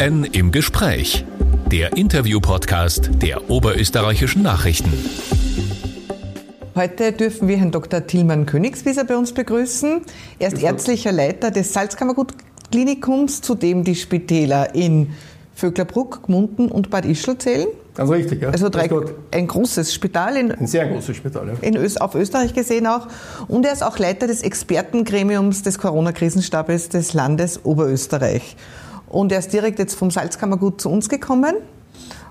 OÖN im Gespräch. Der Interview-Podcast der Oberösterreichischen Nachrichten. Heute dürfen wir Herrn Dr. Tilman Königswieser bei uns begrüßen. Er ist ärztlicher Leiter des Salzkammergut-Klinikums, zu dem die Spitäler in Vöcklerbruck, Gmunden und Bad Ischl zählen. Ganz richtig, ja. Also drei, ein großes Spital. In, ein sehr großes Spital, ja. In Öst, auf Österreich gesehen auch. Und er ist auch Leiter des Expertengremiums des Corona-Krisenstabes des Landes Oberösterreich. Und er ist direkt jetzt vom Salzkammergut zu uns gekommen.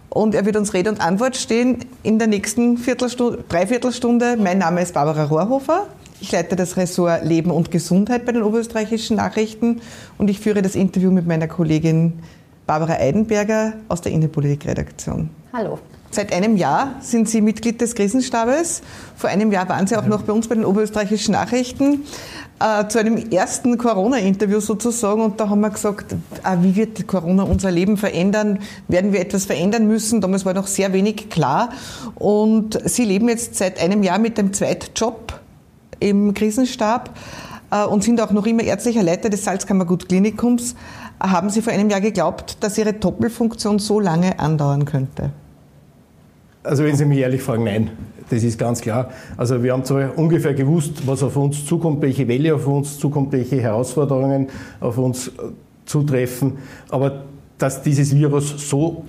Und er wird uns Rede und Antwort stehen in der nächsten Viertelstunde, Dreiviertelstunde. Mein Name ist Barbara Rohrhofer. Ich leite das Ressort Leben und Gesundheit bei den Oberösterreichischen Nachrichten und ich führe das Interview mit meiner Kollegin Barbara Eidenberger aus der Innenpolitikredaktion. Hallo. Seit einem Jahr sind Sie Mitglied des Krisenstabes. Vor einem Jahr waren Sie auch noch bei uns bei den Oberösterreichischen Nachrichten äh, zu einem ersten Corona-Interview sozusagen. Und da haben wir gesagt, äh, wie wird Corona unser Leben verändern? Werden wir etwas verändern müssen? Damals war noch sehr wenig klar. Und Sie leben jetzt seit einem Jahr mit dem Zweitjob im Krisenstab äh, und sind auch noch immer ärztlicher Leiter des Salzkammergut-Klinikums. Haben Sie vor einem Jahr geglaubt, dass Ihre Doppelfunktion so lange andauern könnte? Also wenn Sie mich ehrlich fragen, nein, das ist ganz klar. Also wir haben zwar ungefähr gewusst, was auf uns zukommt, welche Welle auf uns zukommt, welche Herausforderungen auf uns äh, zutreffen, aber dass dieses Virus so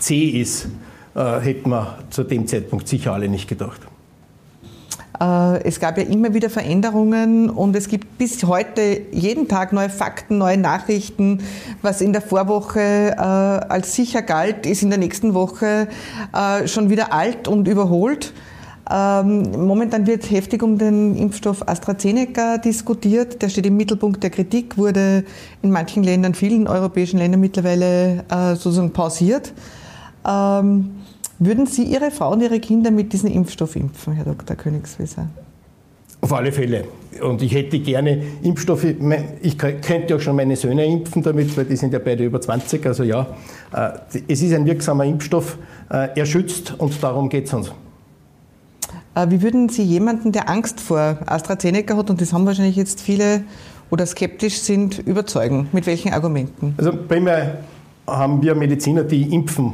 zäh ist, äh, hätten wir zu dem Zeitpunkt sicher alle nicht gedacht. Äh, es gab ja immer wieder Veränderungen und es gibt bis heute jeden Tag neue Fakten, neue Nachrichten. Was in der Vorwoche äh, als sicher galt, ist in der nächsten Woche äh, schon wieder alt und überholt. Ähm, momentan wird heftig um den Impfstoff AstraZeneca diskutiert. Der steht im Mittelpunkt der Kritik, wurde in manchen Ländern, vielen europäischen Ländern mittlerweile sozusagen pausiert. Ähm, würden Sie Ihre Frau und Ihre Kinder mit diesem Impfstoff impfen, Herr Dr. Königswieser? Auf alle Fälle. Und ich hätte gerne Impfstoffe. Ich könnte auch schon meine Söhne impfen damit, weil die sind ja beide über 20. Also ja, äh, es ist ein wirksamer Impfstoff. Äh, er schützt und darum geht es uns. Äh, wie würden Sie jemanden, der Angst vor AstraZeneca hat, und das haben wahrscheinlich jetzt viele oder skeptisch sind, überzeugen? Mit welchen Argumenten? Also primär haben wir Mediziner, die impfen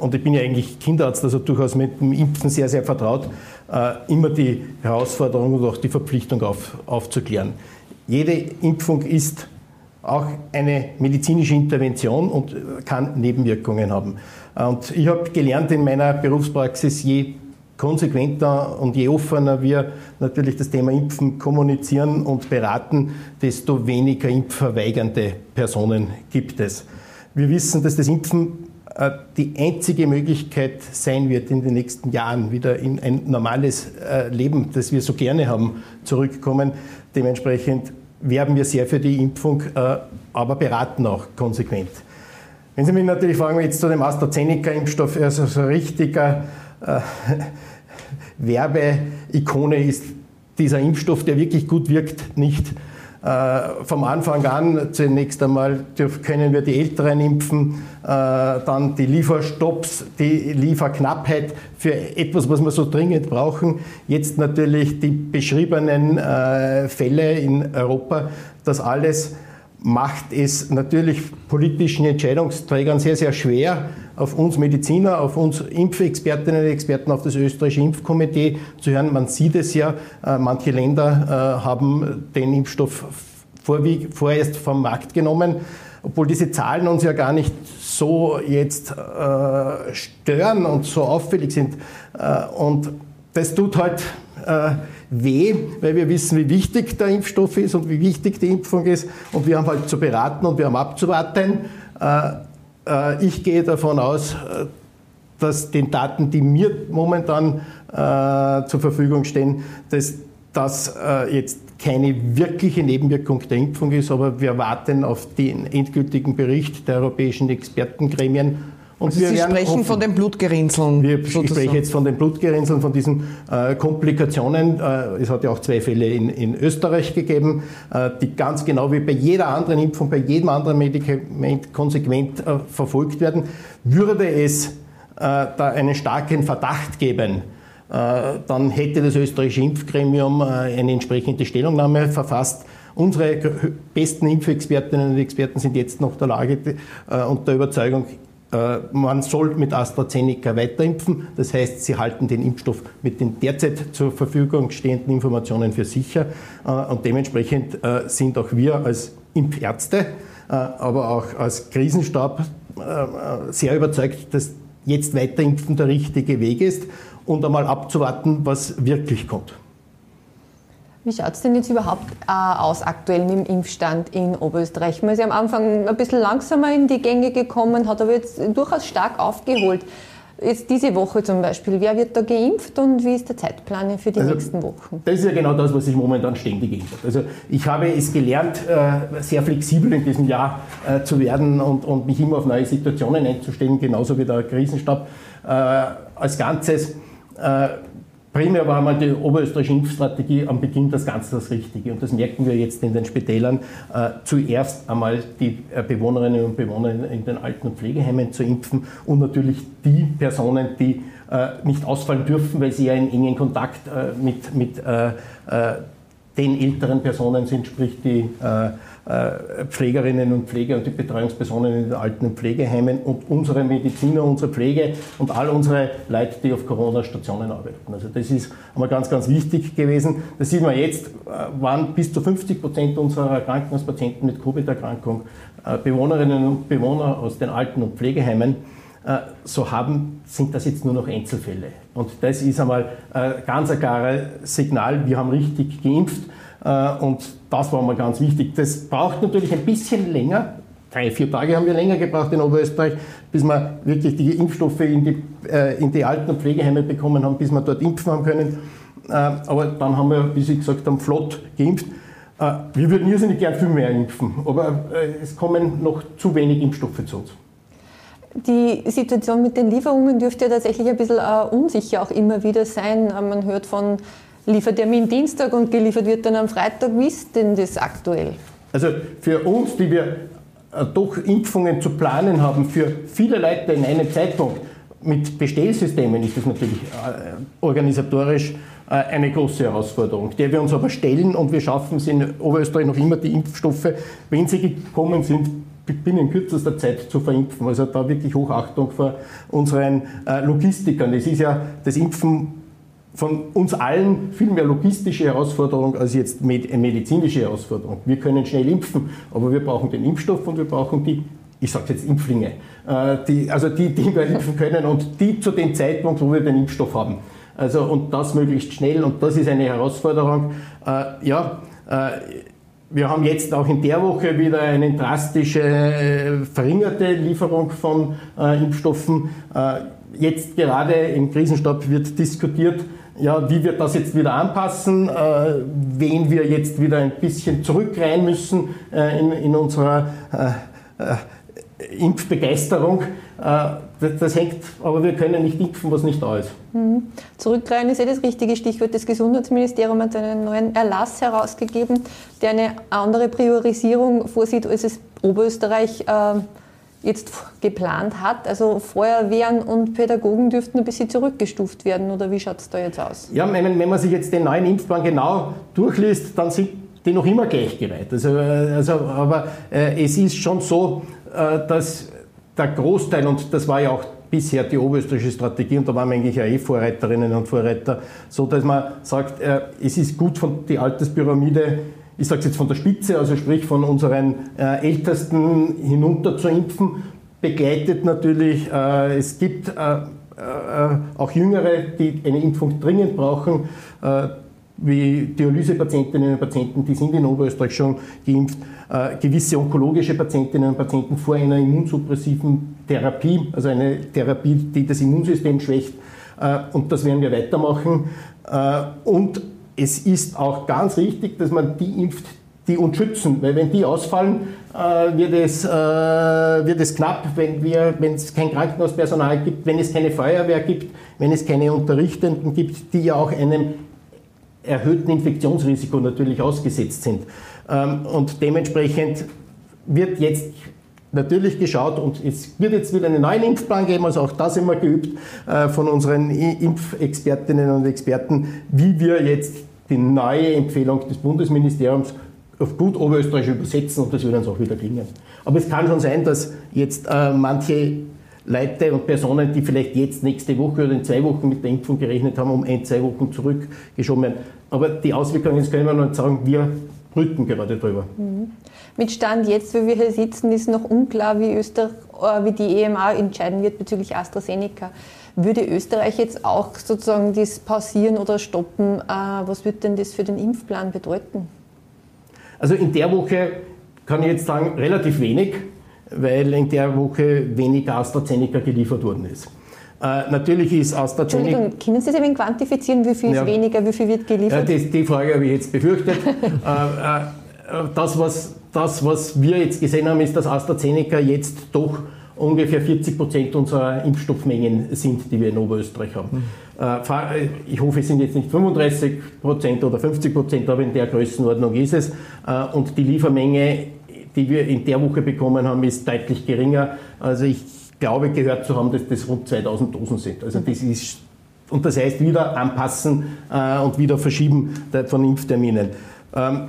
und ich bin ja eigentlich Kinderarzt, also durchaus mit dem Impfen sehr, sehr vertraut, äh, immer die Herausforderung und auch die Verpflichtung auf, aufzuklären. Jede Impfung ist auch eine medizinische Intervention und kann Nebenwirkungen haben. Und ich habe gelernt in meiner Berufspraxis, je konsequenter und je offener wir natürlich das Thema Impfen kommunizieren und beraten, desto weniger impfverweigernde Personen gibt es. Wir wissen, dass das Impfen äh, die einzige Möglichkeit sein wird, in den nächsten Jahren wieder in ein normales äh, Leben, das wir so gerne haben, zurückkommen. Dementsprechend werben wir sehr für die Impfung, äh, aber beraten auch konsequent. Wenn Sie mich natürlich fragen, jetzt zu dem AstraZeneca-Impfstoff, also so richtiger äh, Werbeikone ist dieser Impfstoff, der wirklich gut wirkt, nicht. Äh, vom Anfang an zunächst einmal können wir die Älteren impfen, äh, dann die Lieferstopps, die Lieferknappheit für etwas, was wir so dringend brauchen. Jetzt natürlich die beschriebenen äh, Fälle in Europa. Das alles macht es natürlich politischen Entscheidungsträgern sehr, sehr schwer, auf uns Mediziner, auf uns Impfexpertinnen und Experten, auf das österreichische Impfkomitee zu hören. Man sieht es ja, äh, manche Länder äh, haben den Impfstoff vorerst vom Markt genommen, obwohl diese Zahlen uns ja gar nicht so jetzt äh, stören und so auffällig sind. Und das tut halt weh, weil wir wissen, wie wichtig der Impfstoff ist und wie wichtig die Impfung ist. Und wir haben halt zu beraten und wir haben abzuwarten. Äh, ich gehe davon aus, äh, dass den Daten, die mir momentan äh, zur Verfügung stehen, dass das jetzt keine wirkliche Nebenwirkung der Impfung ist, aber wir warten auf den endgültigen Bericht der europäischen Expertengremien und also Sie sprechen hoffen, von den Blutgerinnseln. Wir, ich spreche jetzt von den Blutgerinnseln, von diesen äh, Komplikationen. Äh, es hat ja auch zwei Fälle in, in Österreich gegeben, äh, die ganz genau wie bei jeder anderen Impfung, bei jedem anderen Medikament konsequent äh, verfolgt werden. Würde es äh, da einen starken Verdacht geben, äh, dann hätte das österreichische Impfgremium eine entsprechende Stellungnahme verfasst Unsere besten Impfexpertinnen und Experten sind jetzt noch der Lage und der Überzeugung, man soll mit AstraZeneca weiterimpfen. Das heißt, sie halten den Impfstoff mit den derzeit zur Verfügung stehenden Informationen für sicher. Äh, und dementsprechend äh, sind auch wir als Impfärzte, aber auch als Krisenstab sehr überzeugt, dass jetzt weiterimpfen der richtige Weg ist und einmal abzuwarten, was wirklich kommt. Wie schaut es denn jetzt überhaupt äh, aus aktuell mit dem Impfstand in Oberösterreich? Man ist ja am Anfang ein bisschen langsamer in die Gänge gekommen, hat aber jetzt durchaus stark aufgeholt. Jetzt diese Woche zum Beispiel, wer wird da geimpft und wie ist der Zeitplan für die also, nächsten Wochen? Das ist ja genau das, was sich momentan ständig ändert. Also ich habe es gelernt, äh, sehr flexibel in diesem Jahr äh, zu werden und, und mich immer auf neue Situationen einzustellen, genauso wie der Krisenstab als Ganzes Primär war mal die oberösterreichische Impfstrategie am Beginn das Ganze das Richtige. Und das merken wir jetzt in den Spitälern. Äh, zuerst einmal die äh, Bewohnerinnen und Bewohner in den Alten- und Pflegeheimen zu impfen und natürlich die Personen, die äh, nicht ausfallen dürfen, weil sie ja in engen Kontakt mit, mit den älteren Personen sind, sprich die äh, Pflegerinnen und Pfleger und die Betreuungspersonen in den Alten- und Pflegeheimen und unsere Mediziner, unsere Pflege und all unsere Leute, die auf Corona-Stationen arbeiten. Also das ist einmal ganz, ganz wichtig gewesen. Das sieht man jetzt, äh, waren bis zu 50 Prozent unserer Krankenhauspatienten mit Covid-Erkrankung äh, Bewohnerinnen und Bewohner aus den Alten- und Pflegeheimen so haben, sind das jetzt nur noch Einzelfälle. Und das ist einmal ganz ein klares Signal, wir haben richtig geimpft. Äh, und das war mal ganz wichtig. Das braucht natürlich ein bisschen länger. Drei, vier Tage haben wir länger gebraucht in Oberösterreich, bis wir wirklich die Impfstoffe in die, äh, in die Alten- und Pflegeheime bekommen haben, bis wir dort impfen haben können. Äh, aber dann haben wir, wie Sie gesagt haben, flott geimpft. Wir würden irrsinnig gern viel mehr impfen, aber es kommen noch zu wenig Impfstoffe zu uns. Die Situation mit den Lieferungen dürfte ja tatsächlich ein bisschen unsicher auch immer wieder sein. Man hört von Liefertermin Dienstag und geliefert wird dann am Freitag. Wie ist denn das aktuell? Also für uns, die wir äh, doch Impfungen zu planen haben, für viele Leute in einem Zeitpunkt mit Bestellsystemen ist das natürlich äh, organisatorisch äh, eine große Herausforderung, der wir uns aber stellen und wir schaffen es in Oberösterreich noch immer die Impfstoffe, wenn sie gekommen sind, binnen kürzester Zeit zu verimpfen. Also da wirklich Hochachtung vor unseren Logistikern. Es ist ja das Impfen von uns allen viel mehr logistische Herausforderung als jetzt medizinische Herausforderung. Wir können schnell impfen, aber wir brauchen den Impfstoff und wir brauchen die, ich sage jetzt Impflinge, äh, die, also die, die wir impfen können und die zu dem Zeitpunkt, wo wir den Impfstoff haben. Also und das möglichst schnell und das ist eine Herausforderung. Äh, ja, äh, wir haben jetzt auch in der Woche wieder eine drastische verringerte Lieferung von Impfstoffen. Jetzt gerade im Krisenstab wird diskutiert, ja, wie wir das jetzt wieder anpassen, äh, wen wir jetzt wieder ein bisschen zurückrein müssen äh, in, in, unserer äh, äh Impfbegeisterung. Äh, das, das, hängt, aber wir können nicht impfen, was nicht da ist. Mhm. Zurückrein ist ja das richtige Stichwort. Das Gesundheitsministerium hat einen neuen Erlass herausgegeben, der eine andere Priorisierung vorsieht, als es Oberösterreich äh, jetzt geplant hat? Also Feuerwehren und Pädagogen dürften ein bisschen zurückgestuft werden oder wie schaut es da jetzt aus? Ja, wenn, wenn man sich jetzt den neuen Impfplan genau durchliest, dann sind die noch immer gleichgereiht. Also, äh, also, aber äh, es ist schon so, äh, dass der Großteil, und das war ja auch bisher die oberösterreichische Strategie, und da waren wir eigentlich ja eh Vorreiterinnen und Vorreiter, so dass man sagt, äh, es ist gut von die Alterspyramide ich sage es jetzt von der Spitze, also sprich von unseren äh, Ältesten hinunter zu impfen, begleitet natürlich, äh, es gibt äh, äh auch Jüngere, die eine Impfung dringend brauchen, äh, wie Dialysepatientinnen und Patienten, die sind in Oberösterreich schon geimpft, äh, gewisse onkologische Patientinnen und Patienten vor einer immunsuppressiven Therapie, also eine Therapie, die das Immunsystem schwächt. und das werden wir weitermachen. und es ist auch ganz richtig, dass man die impft, die uns schützen, weil wenn die ausfallen, äh, wird, es, äh, wird es knapp, wenn, wir, wenn es kein Krankenhauspersonal gibt, wenn es keine Feuerwehr gibt, wenn es keine Unterrichtenden gibt, die ja auch einem erhöhten Infektionsrisiko natürlich ausgesetzt sind. Ähm, und dementsprechend wird jetzt natürlich geschaut und es wird jetzt wieder einen neuen Impfplan geben, also auch das immer geübt äh, von unseren Impfexpertinnen und Experten, wie wir jetzt die neue Empfehlung des Bundesministeriums auf gut Oberösterreich übersetzen und das wird uns auch wieder klingen. Aber es kann schon sein, dass jetzt äh, manche Leute und Personen, die vielleicht jetzt nächste Woche oder in zwei Wochen mit der Impfung gerechnet haben, um ein, zwei Wochen zurückgeschoben werden. Aber die Auswirkungen, das können wir noch sagen, wir brüten gerade drüber. Mhm. Mit Stand jetzt, wie wir hier sitzen, ist noch unklar, wie, Österreich, äh, wie die EMA entscheiden wird bezüglich AstraZeneca. Würde Österreich jetzt auch sozusagen das pausieren oder stoppen? Äh, was wird denn das für den Impfplan bedeuten? Also in der Woche kann ich jetzt sagen, relativ wenig, weil in der Woche wenig AstraZeneca geliefert worden ist. Äh, natürlich ist AstraZeneca. Entschuldigung, können Sie sich quantifizieren, wie viel ja, ist weniger, wie viel wird geliefert? Ja, die, die Frage habe ich jetzt befürchtet. äh, äh, das, was, das, was wir jetzt gesehen haben, ist, dass AstraZeneca jetzt doch ungefähr 40 Prozent unserer Impfstoffmengen sind, die wir in Oberösterreich haben. Mhm. Äh, ich hoffe, es sind jetzt nicht 35 Prozent oder 50 Prozent, aber in der Größenordnung ist es. Äh, und die Liefermenge, die wir in der Woche bekommen haben, ist deutlich geringer. Also ich glaube, gehört zu haben, dass das rund 2000 Dosen sind. Also das ist, und das heißt wieder anpassen äh, und wieder verschieben von Impfterminen. Ähm,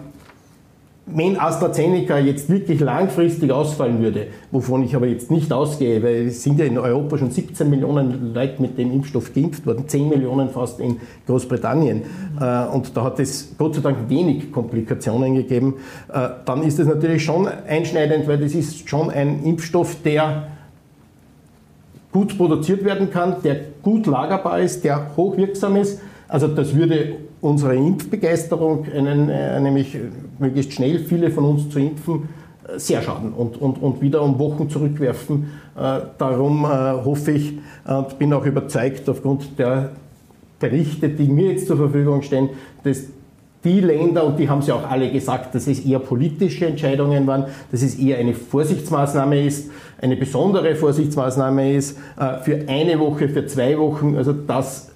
wenn AstraZeneca jetzt wirklich langfristig ausfallen würde, wovon ich aber jetzt nicht ausgehe, weil es sind ja in Europa schon 17 Millionen Leute mit dem Impfstoff geimpft worden, 10 Millionen fast in Großbritannien, äh, und da hat es Gott sei Dank wenig Komplikationen gegeben, äh, dann ist das natürlich schon einschneidend, weil das ist schon ein Impfstoff, der gut produziert werden kann, der gut lagerbar ist, der hochwirksam ist. Also das würde unsere Impfbegeisterung, einen, äh, nämlich möglichst schnell viele von uns zu impfen, äh, sehr schaden und, und, und wieder um Wochen zurückwerfen. Äh, darum äh, hoffe ich und bin auch überzeugt aufgrund der Berichte, die mir jetzt zur Verfügung stehen, dass die Länder, und die haben sie auch alle gesagt, dass es eher politische Entscheidungen waren, dass es eher eine Vorsichtsmaßnahme ist, eine besondere Vorsichtsmaßnahme ist, äh, für eine Woche, für zwei Wochen, also das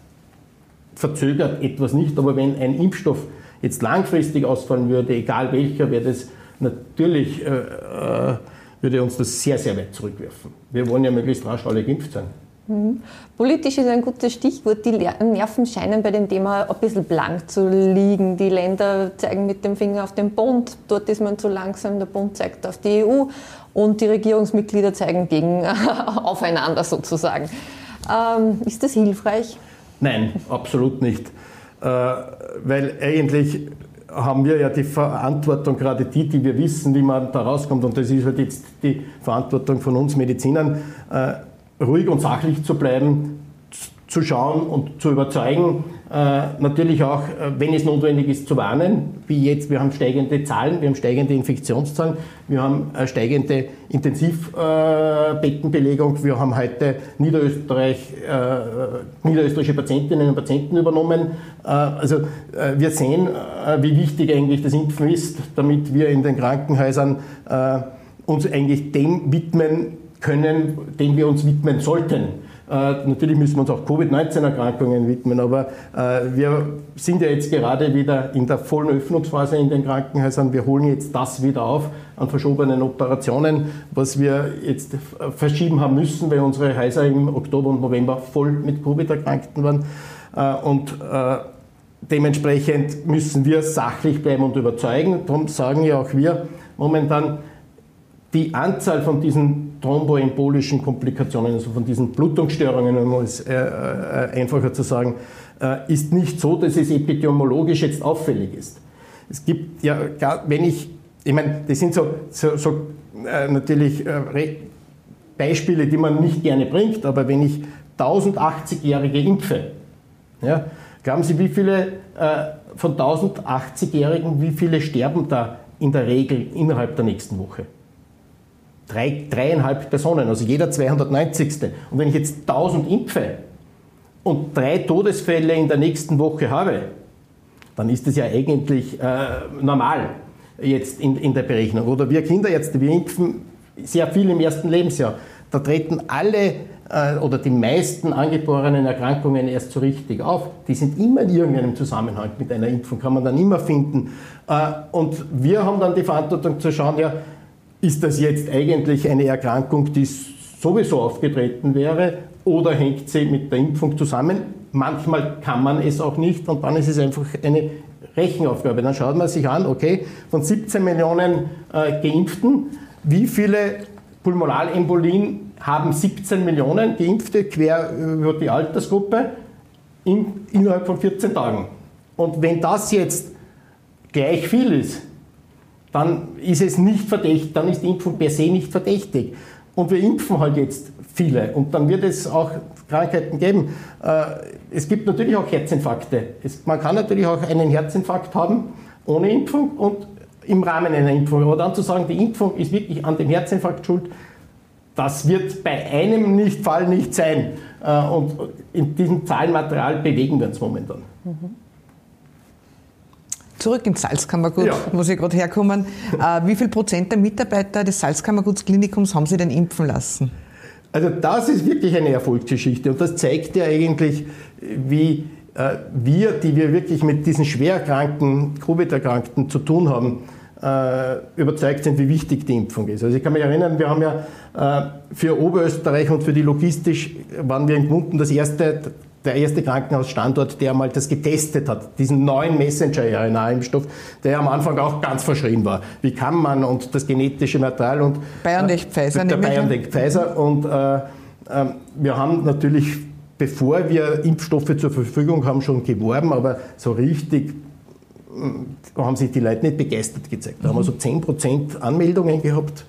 verzögert etwas nicht, aber wenn ein Impfstoff jetzt langfristig ausfallen würde, egal welcher, wäre das natürlich, äh, äh, würde uns das sehr, sehr weit zurückwerfen. Wir wollen ja möglichst rasch alle geimpft sein. Mhm. Politisch ist ein gutes Stichwort. Die Nerven scheinen bei dem Thema ein bisschen blank zu liegen. Die Länder zeigen mit dem Finger auf den Bund. Dort ist man zu langsam. Der Bund zeigt auf die EU. Und die Regierungsmitglieder zeigen gegen aufeinander sozusagen. Ähm, ist das hilfreich? Nein, absolut nicht. Äh, weil eigentlich haben wir ja die Verantwortung, gerade die, die wir wissen, wie man da rauskommt. Und das ist halt jetzt die Verantwortung von uns Medizinern, äh, ruhig und sachlich zu bleiben, zu schauen und zu überzeugen. Äh, natürlich auch, äh, wenn es notwendig ist, zu warnen, wie jetzt. Wir haben steigende Zahlen, wir haben steigende Infektionszahlen, wir haben äh, steigende Intensivbettenbelegung, wir haben heute Niederösterreich, niederösterreichische Patientinnen und Patienten übernommen. Also wir sehen, wie wichtig eigentlich das Impfen ist, damit wir in den Krankenhäusern uns eigentlich dem widmen können, dem wir uns widmen sollten. Äh, natürlich müssen wir uns auch Covid-19-Erkrankungen widmen, aber äh, wir sind ja jetzt gerade wieder in der vollen Öffnungsphase in den Krankenhäusern. Wir holen jetzt das wieder auf an verschobenen Operationen, was wir jetzt verschieben haben müssen, weil unsere Häuser im Oktober und November voll mit Covid-Erkrankten waren. Äh, und dementsprechend müssen wir sachlich bleiben und überzeugen. Darum sagen ja auch wir momentan, die Anzahl von diesen thromboembolischen Komplikationen, also von diesen Blutungsstörungen, um es äh, äh, einfacher zu sagen, äh, ist nicht so, dass es epidemiologisch jetzt auffällig ist. Es gibt ja, wenn ich, ich meine, das sind so, so, so äh, natürlich äh, Beispiele, die man nicht gerne bringt, aber wenn ich 1080-Jährige impfe, ja, glauben Sie, wie viele äh, von 1080-Jährigen, wie viele sterben da in der Regel innerhalb der nächsten Woche? Drei, dreieinhalb Personen, also jeder 290. Und wenn ich jetzt 1000 impfe und drei Todesfälle in der nächsten Woche habe, dann ist das ja eigentlich äh, normal jetzt in, in der Berechnung. Oder wir Kinderärzte, wir impfen sehr viel im ersten Lebensjahr. Da treten alle äh, oder die meisten angeborenen Erkrankungen erst so richtig auf. Die sind immer in irgendeinem Zusammenhang mit einer Impfung, kann man dann immer finden. Äh, und wir haben dann die Verantwortung zu schauen, ja, ist das jetzt eigentlich eine Erkrankung, die sowieso aufgetreten wäre oder hängt sie mit der Impfung zusammen? Manchmal kann man es auch nicht und dann ist es einfach eine Rechenaufgabe. Dann schaut man sich an, okay, von 17 Millionen äh, Geimpften, wie viele Pulmonalembolien haben 17 Millionen Geimpfte quer über die Altersgruppe in, innerhalb von 14 Tagen. Und wenn das jetzt gleich viel ist, dann ist es nicht verdächtig, dann ist die Impfung per se nicht verdächtig. Und wir impfen halt jetzt viele und dann wird es auch Krankheiten geben. Äh, es gibt natürlich auch Herzinfarkte. man kann natürlich auch einen Herzinfarkt haben ohne Impfung und im Rahmen einer Impfung. Aber dann zu sagen, die Impfung ist wirklich an dem Herzinfarkt schuld, das wird bei einem Fall nicht sein. Äh, und in diesem Zahlenmaterial bewegen wir uns momentan. Zurück ins Salzkammergut, ja. wo Sie gerade herkommen. Äh, wie viel Prozent der Mitarbeiter des Salzkammergutsklinikums haben Sie denn impfen lassen? Also das ist wirklich eine Erfolgsgeschichte und das zeigt ja eigentlich, wie äh, wir, die wir wirklich mit diesen schwerkranken, Covid-Erkrankten zu tun haben, äh, überzeugt sind, wie wichtig die Impfung ist. Also ich kann mich erinnern, wir haben ja für Oberösterreich und für die Logistisch waren wir in Gmunden das erste, der erste Krankenhausstandort, der mal das getestet hat, diesen neuen Messenger-RNA-Impfstoff, der am Anfang auch ganz verschrien war. Wie kann man und das genetische Material und BioNTech Pfizer, der BioNTech Pfizer und äh, äh, wir haben natürlich bevor wir Impfstoffe zur Verfügung haben, schon geworben, aber so richtig haben sich die Leute nicht begeistert gezeigt. Da haben wir so 10% Anmeldungen gehabt.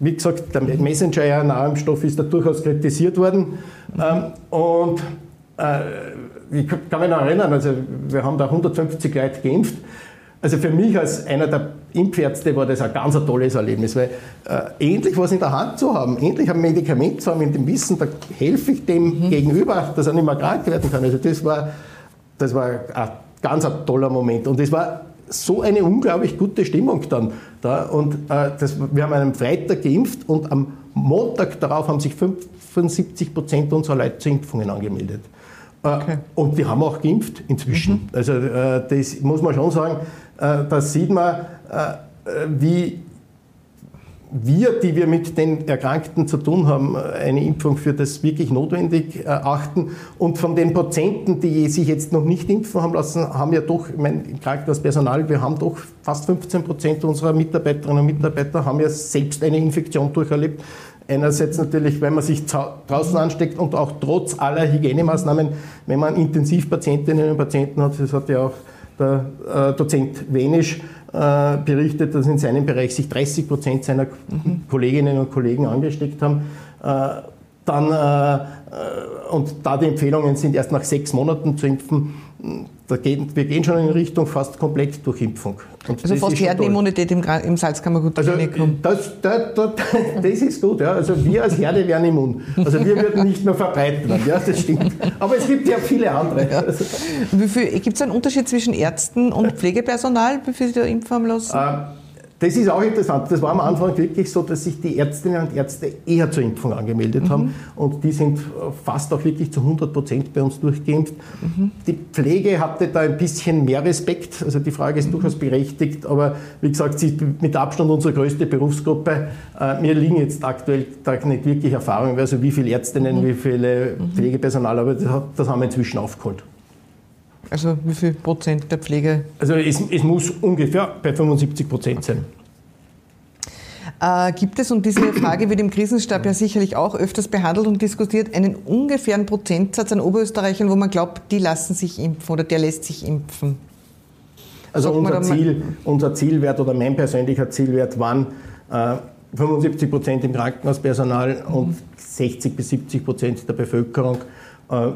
Wie gesagt, der Messenger-RNA-Impfstoff ist da durchaus kritisiert worden. Ähm, und äh, ich kann mich noch erinnern, also wir haben da 150 Leute geimpft. Also für mich als einer der Impfärzte war das ein ganz ein tolles Erlebnis, weil äh, endlich was in der Hand zu haben, endlich ein Medikament zu haben, in dem Wissen, da helfe ich dem mhm. Gegenüber, dass er nicht mehr krank werden kann. Also das war, das war ein ganz ein toller Moment. Und es war so eine unglaublich gute Stimmung dann da. Und äh, das, wir haben einen Freitag geimpft und am Montag darauf haben sich 75 Prozent unserer Leute zu Impfungen angemeldet. Äh, okay. Und die haben auch geimpft inzwischen. Mhm. Also äh, das muss man schon sagen, äh, da sieht man, wie wir, die wir mit den Erkrankten zu tun haben, eine Impfung für das wirklich notwendig erachten. Und von den Prozenten, die sich jetzt noch nicht impfen haben lassen, haben ja doch, ich meine, im Krankenhauspersonal, wir haben doch fast 15 Prozent unserer Mitarbeiterinnen und Mitarbeiter haben ja selbst eine Infektion durcherlebt. Einerseits natürlich, wenn man sich draußen ansteckt und auch trotz aller Hygienemaßnahmen, wenn man Intensivpatientinnen und Patienten hat, das hat ja auch der äh, Dozent Wenisch äh, berichtet, dass in seinem Bereich sich 30 Prozent seiner mhm. Kolleginnen und Kollegen angesteckt haben. Äh, dann, und da die Empfehlungen sind, erst nach sechs Monaten zu impfen, gehen, wir gehen schon in Richtung fast komplett Durchimpfung. Und also fast Herdenimmunität im, im Salzkammergut-Klinikum. Also das, das, das, das, ist gut. Ja. Also wir als Herde wären immun. Also wir würden nicht mehr verbreiten. Ja, das stimmt. Aber es gibt ja viele andere. Ja. Gibt es einen Unterschied zwischen Ärzten und Pflegepersonal, wie viel Sie da impfen lassen? Äh, das ist auch interessant. Das war am Anfang wirklich so, dass sich die Ärztinnen und Ärzte eher zur Impfung angemeldet mhm. haben. Und die sind fast auch wirklich zu 100 Prozent bei uns durchgeimpft. Mhm. Die Pflege hatte da ein bisschen mehr Respekt. Also die Frage ist mhm. durchaus berechtigt. Aber wie gesagt, sie ist mit Abstand unsere größte Berufsgruppe. Äh, mir liegen jetzt aktuell da nicht wirklich Erfahrungen, also wie viele Ärztinnen, mhm. wie viele mhm. Pflegepersonal, aber das haben wir inzwischen aufgeholt. Also wie viel Prozent der Pflege? Also es, es muss ungefähr bei 75 Prozent sein. Äh, gibt es, und diese Frage wird im Krisenstab ja sicherlich auch öfters behandelt und diskutiert, einen ungefähren Prozentsatz an Oberösterreichern, wo man glaubt, die lassen sich impfen oder der lässt sich impfen? Also unser, Ziel, unser Zielwert oder mein persönlicher Zielwert waren äh, 75 Prozent im Krankenhauspersonal mhm. und 60 bis 70 Prozent der Bevölkerung. Äh,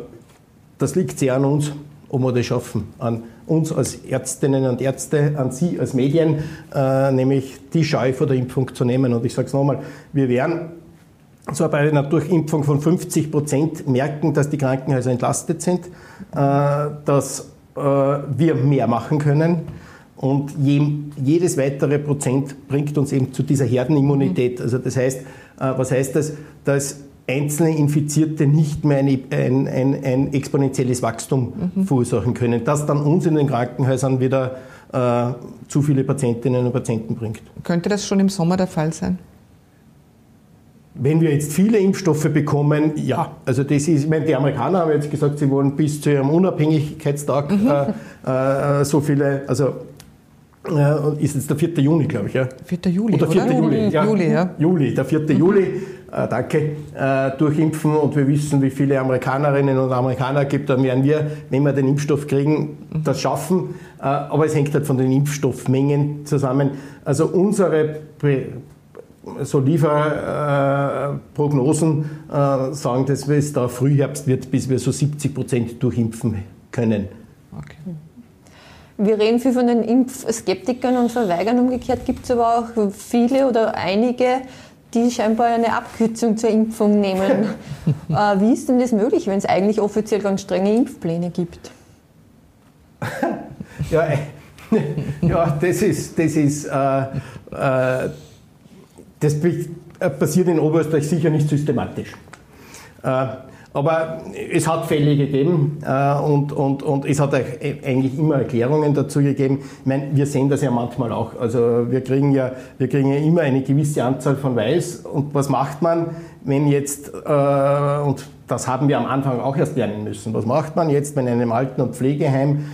das liegt sehr an uns ob wir das schaffen. An uns als Ärztinnen und Ärzte, an Sie als Medien, äh, nämlich die Scheu vor der Impfung zu nehmen. Und ich sage es nochmal, wir werden zwar bei einer Durchimpfung von 50 Prozent merken, dass die Krankenhäuser entlastet sind, äh, dass äh, wir mehr machen können. Und je, jedes weitere Prozent bringt uns eben zu dieser Herdenimmunität. Also das heißt, äh, was heißt das? Dass einzelne Infizierte nicht mehr ein, ein, ein, ein exponentielles Wachstum mhm. verursachen können, das dann uns in den Krankenhäusern wieder äh, zu viele Patientinnen und Patienten bringt. Könnte das schon im Sommer der Fall sein? wenn wir jetzt viele Impfstoffe bekommen, ja, also das ist, ich meine, die Amerikaner haben jetzt gesagt, sie wollen bis zu ihrem Unabhängigkeitstag mhm. äh, äh, so viele, also äh, ist jetzt der 4. Juni, glaube ich, ja. 4. Juli, oder? 4. Oder? Juli, ja. Juli, ja. Juli, der 4. Mhm. Juli, äh, danke, äh, durchimpfen und wir wissen, wie viele Amerikanerinnen und Amerikaner gibt, dann werden wir, wenn wir den Impfstoff kriegen, das schaffen. Äh, aber es hängt halt von den Impfstoffmengen zusammen. Also unsere so Lieferprognosen äh, sagen, dass es da Frühherbst wird, bis wir so 70 Prozent durchimpfen können. Okay. Wir reden viel von den Impfskeptikern und Verweigern. Umgekehrt gibt es aber auch viele oder einige, die scheinbar eine Abkürzung zur Impfung nehmen. äh, wie ist denn das möglich, wenn es eigentlich offiziell ganz strenge Impfpläne gibt? ja, äh, ja, das ist, das ist äh, äh, das passiert in Oberösterreich sicher nicht systematisch. Äh, aber es hat Fälle gegeben äh, und, und, und es hat eigentlich immer Erklärungen dazu gegeben. Ich meine, wir sehen das ja manchmal auch. Also wir kriegen ja, wir kriegen ja immer eine gewisse Anzahl von Weiß. Und was macht man, wenn jetzt, äh, und das haben wir am Anfang auch erst lernen müssen, was macht man jetzt, wenn in einem Alten- und Pflegeheim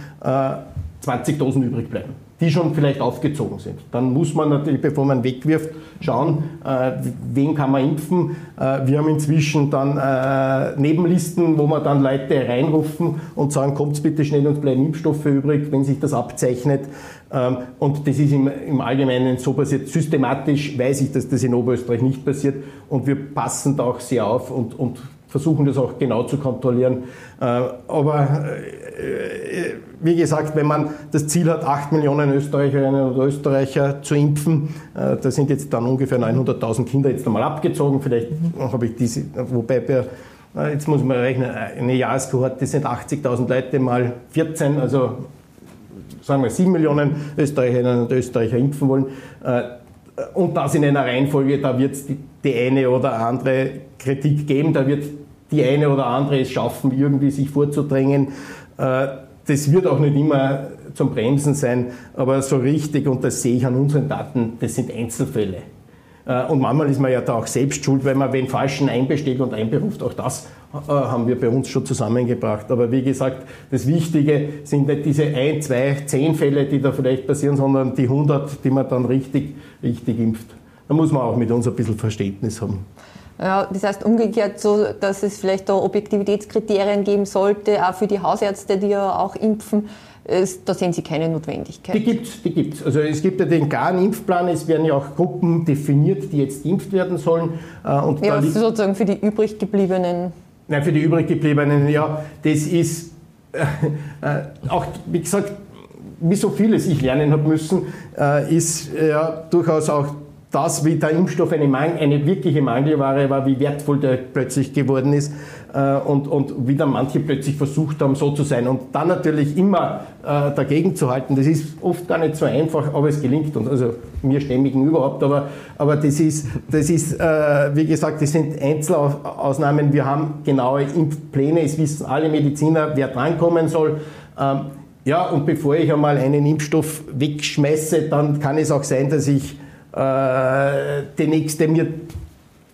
20 Dosen übrig bleiben? Die schon vielleicht aufgezogen sind. Dann muss man natürlich, bevor man wegwirft, schauen, äh, wen kann man impfen. Äh, wir haben inzwischen dann äh, Nebenlisten, wo wir dann Leute reinrufen und sagen, kommt bitte schnell, uns bleiben Impfstoffe übrig, wenn sich das abzeichnet. Ähm, und das ist im, im Allgemeinen so passiert. Systematisch weiß ich, dass das in Oberösterreich nicht passiert und wir passen da auch sehr auf und, und versuchen das auch genau zu kontrollieren. Äh, aber äh, wie gesagt, wenn man das Ziel hat, 8 Millionen Österreicherinnen und Österreicher zu impfen, äh, da sind jetzt dann ungefähr 900.000 Kinder jetzt einmal abgezogen. Vielleicht habe ich diese, wobei bei Jetzt muss man rechnen, eine Jahreskohorte sind 80.000 Leute mal 14, also sagen wir 7 Millionen Österreicherinnen und Österreicher impfen wollen. Und das in einer Reihenfolge, da wird es die, die eine oder andere Kritik geben, da wird die eine oder andere es schaffen, irgendwie sich vorzudrängen. Äh, das wird auch nicht immer zum Bremsen sein, aber so richtig, und das sehe ich an unseren Daten, das sind Einzelfälle. Äh, und manchmal ist man ja da auch selbst schuld, weil man wen Falschen einbestellt und einberuft. Auch das äh, haben wir bei uns schon zusammengebracht. Aber wie gesagt, das Wichtige sind nicht diese ein, zwei, zehn Fälle, die da vielleicht passieren, sondern die 100, die man dann richtig, richtig impft. Da muss man auch mit uns ein bisschen Verständnis haben. Ja, das heißt umgekehrt so, dass es vielleicht da Objektivitätskriterien geben sollte, auch für die Hausärzte, die ja auch impfen. Da sehen Sie keine Notwendigkeit. Die gibt es, die gibt's. Also es gibt ja den klaren Impfplan, es werden ja auch Gruppen definiert, die jetzt geimpft werden sollen. Äh, und ja, sozusagen für die übrig gebliebenen. Nein, für die übrig gebliebenen, ja, das ist äh, äh, auch, wie gesagt, wie so vieles ich lernen habe müssen, äh, ist ja durchaus auch das, wie der Impfstoff eine, eine wirkliche Mangelware war, wie wertvoll der plötzlich geworden ist äh, und, und wie dann manche plötzlich versucht haben, so zu sein. Und dann natürlich immer äh, dagegen zu halten, das ist oft gar nicht so einfach, aber es gelingt uns. Also mir Stämmigen überhaupt, aber, aber das ist, das ist äh, wie gesagt, das sind Einzelausnahmen. Wir haben genaue Impfpläne, es wissen alle Mediziner, wer drankommen soll. Ähm, ja, und bevor ich einmal einen Impfstoff wegschmeiße, dann kann es auch sein, dass ich die nächste mir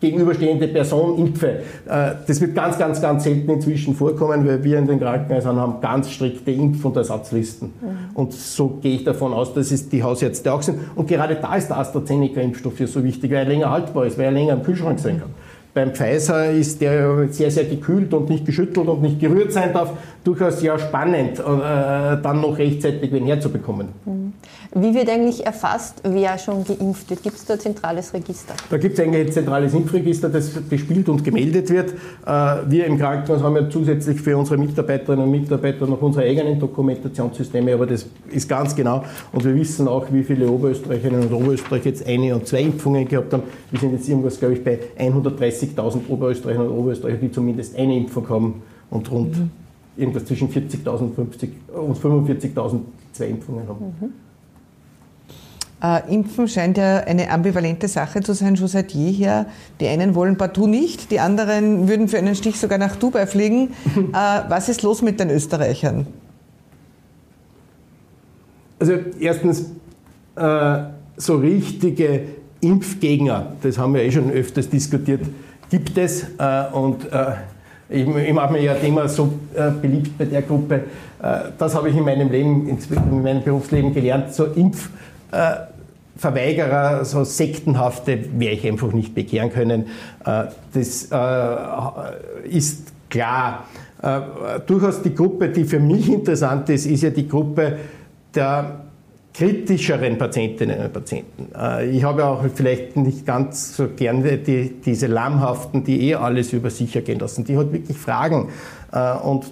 gegenüberstehende Person impfe. Äh, das wird ganz, ganz, ganz selten inzwischen vorkommen, weil wir in den Krankenhäusern haben ganz strikte Impf- und Ersatzlisten. Mhm. Und so gehe ich davon aus, dass es die Hausärzte auch sind. Und gerade da ist der AstraZeneca-Impfstoff hier so wichtig, weil er länger haltbar ist, weil er länger im Kühlschrank sein kann. Beim Pfizer ist der sehr, sehr gekühlt und nicht geschüttelt und nicht gerührt sein darf. Durchaus ja spannend, äh, dann noch rechtzeitig wen herzubekommen. Mhm. Wie wird eigentlich erfasst, wer schon geimpft wird? Gibt es da ein zentrales Register? Da gibt es eigentlich ein zentrales Impfregister, das bespielt und gemeldet wird. Äh, wir im Krankenhaus haben ja zusätzlich für unsere Mitarbeiterinnen und Mitarbeiter noch unsere eigenen Dokumentationssysteme, aber das ist ganz genau. Und wir wissen auch, wie viele Oberösterreicherinnen und Oberösterreicher jetzt eine und zwei Impfungen gehabt haben. Wir sind jetzt irgendwas, glaube ich, bei 130.000 Oberösterreicherinnen und Oberösterreicher, die zumindest eine Impfung haben und rund mhm. Irgendwas zwischen 40.000 und 45.000 zwei Impfungen haben. Mhm. Äh, Impfen scheint ja eine ambivalente Sache zu sein, schon seit jeher. Die einen wollen partout nicht, die anderen würden für einen Stich sogar nach Dubai fliegen. äh, was ist los mit den Österreichern? Also erstens, äh, so richtige Impfgegner, das haben wir eh schon öfters diskutiert, gibt es. Und ich, ich mache mir ja immer so beliebt bei der Gruppe. Das habe ich in meinem Leben, in meinem Berufsleben gelernt, so Impfverweigerer, so sektenhafte, werde ich einfach nicht bekehren können. Das ist klar. Durchaus die Gruppe, die für mich interessant ist, ist ja die Gruppe der kritischeren Patientinnen und Patienten. Äh, ich habe auch vielleicht nicht ganz so gerne die, diese Lammhaften, die eh alles über sich ergehen lassen, die halt wirklich fragen äh, und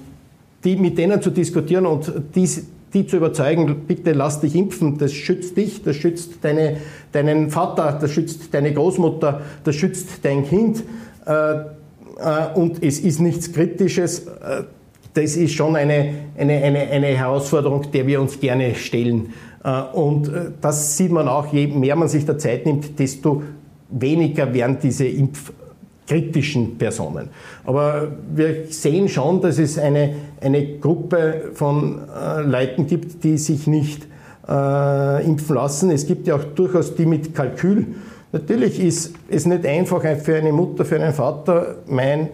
die mit denen zu diskutieren und die, die zu überzeugen, bitte lass dich impfen, das schützt dich, das schützt deine, deinen Vater, das schützt deine Großmutter, das schützt dein Kind äh, und es ist nichts Kritisches. Das ist schon eine, eine, eine, eine Herausforderung, der wir uns gerne stellen. Äh, und äh, das sieht man auch, je mehr man sich der Zeit nimmt, desto weniger werden diese impfkritischen Personen. Aber wir sehen schon, dass es eine, eine Gruppe von äh, Leuten gibt, die sich nicht äh, impfen lassen. Es gibt ja auch durchaus die mit Kalkül. Natürlich ist es nicht einfach für eine Mutter, für einen Vater, mein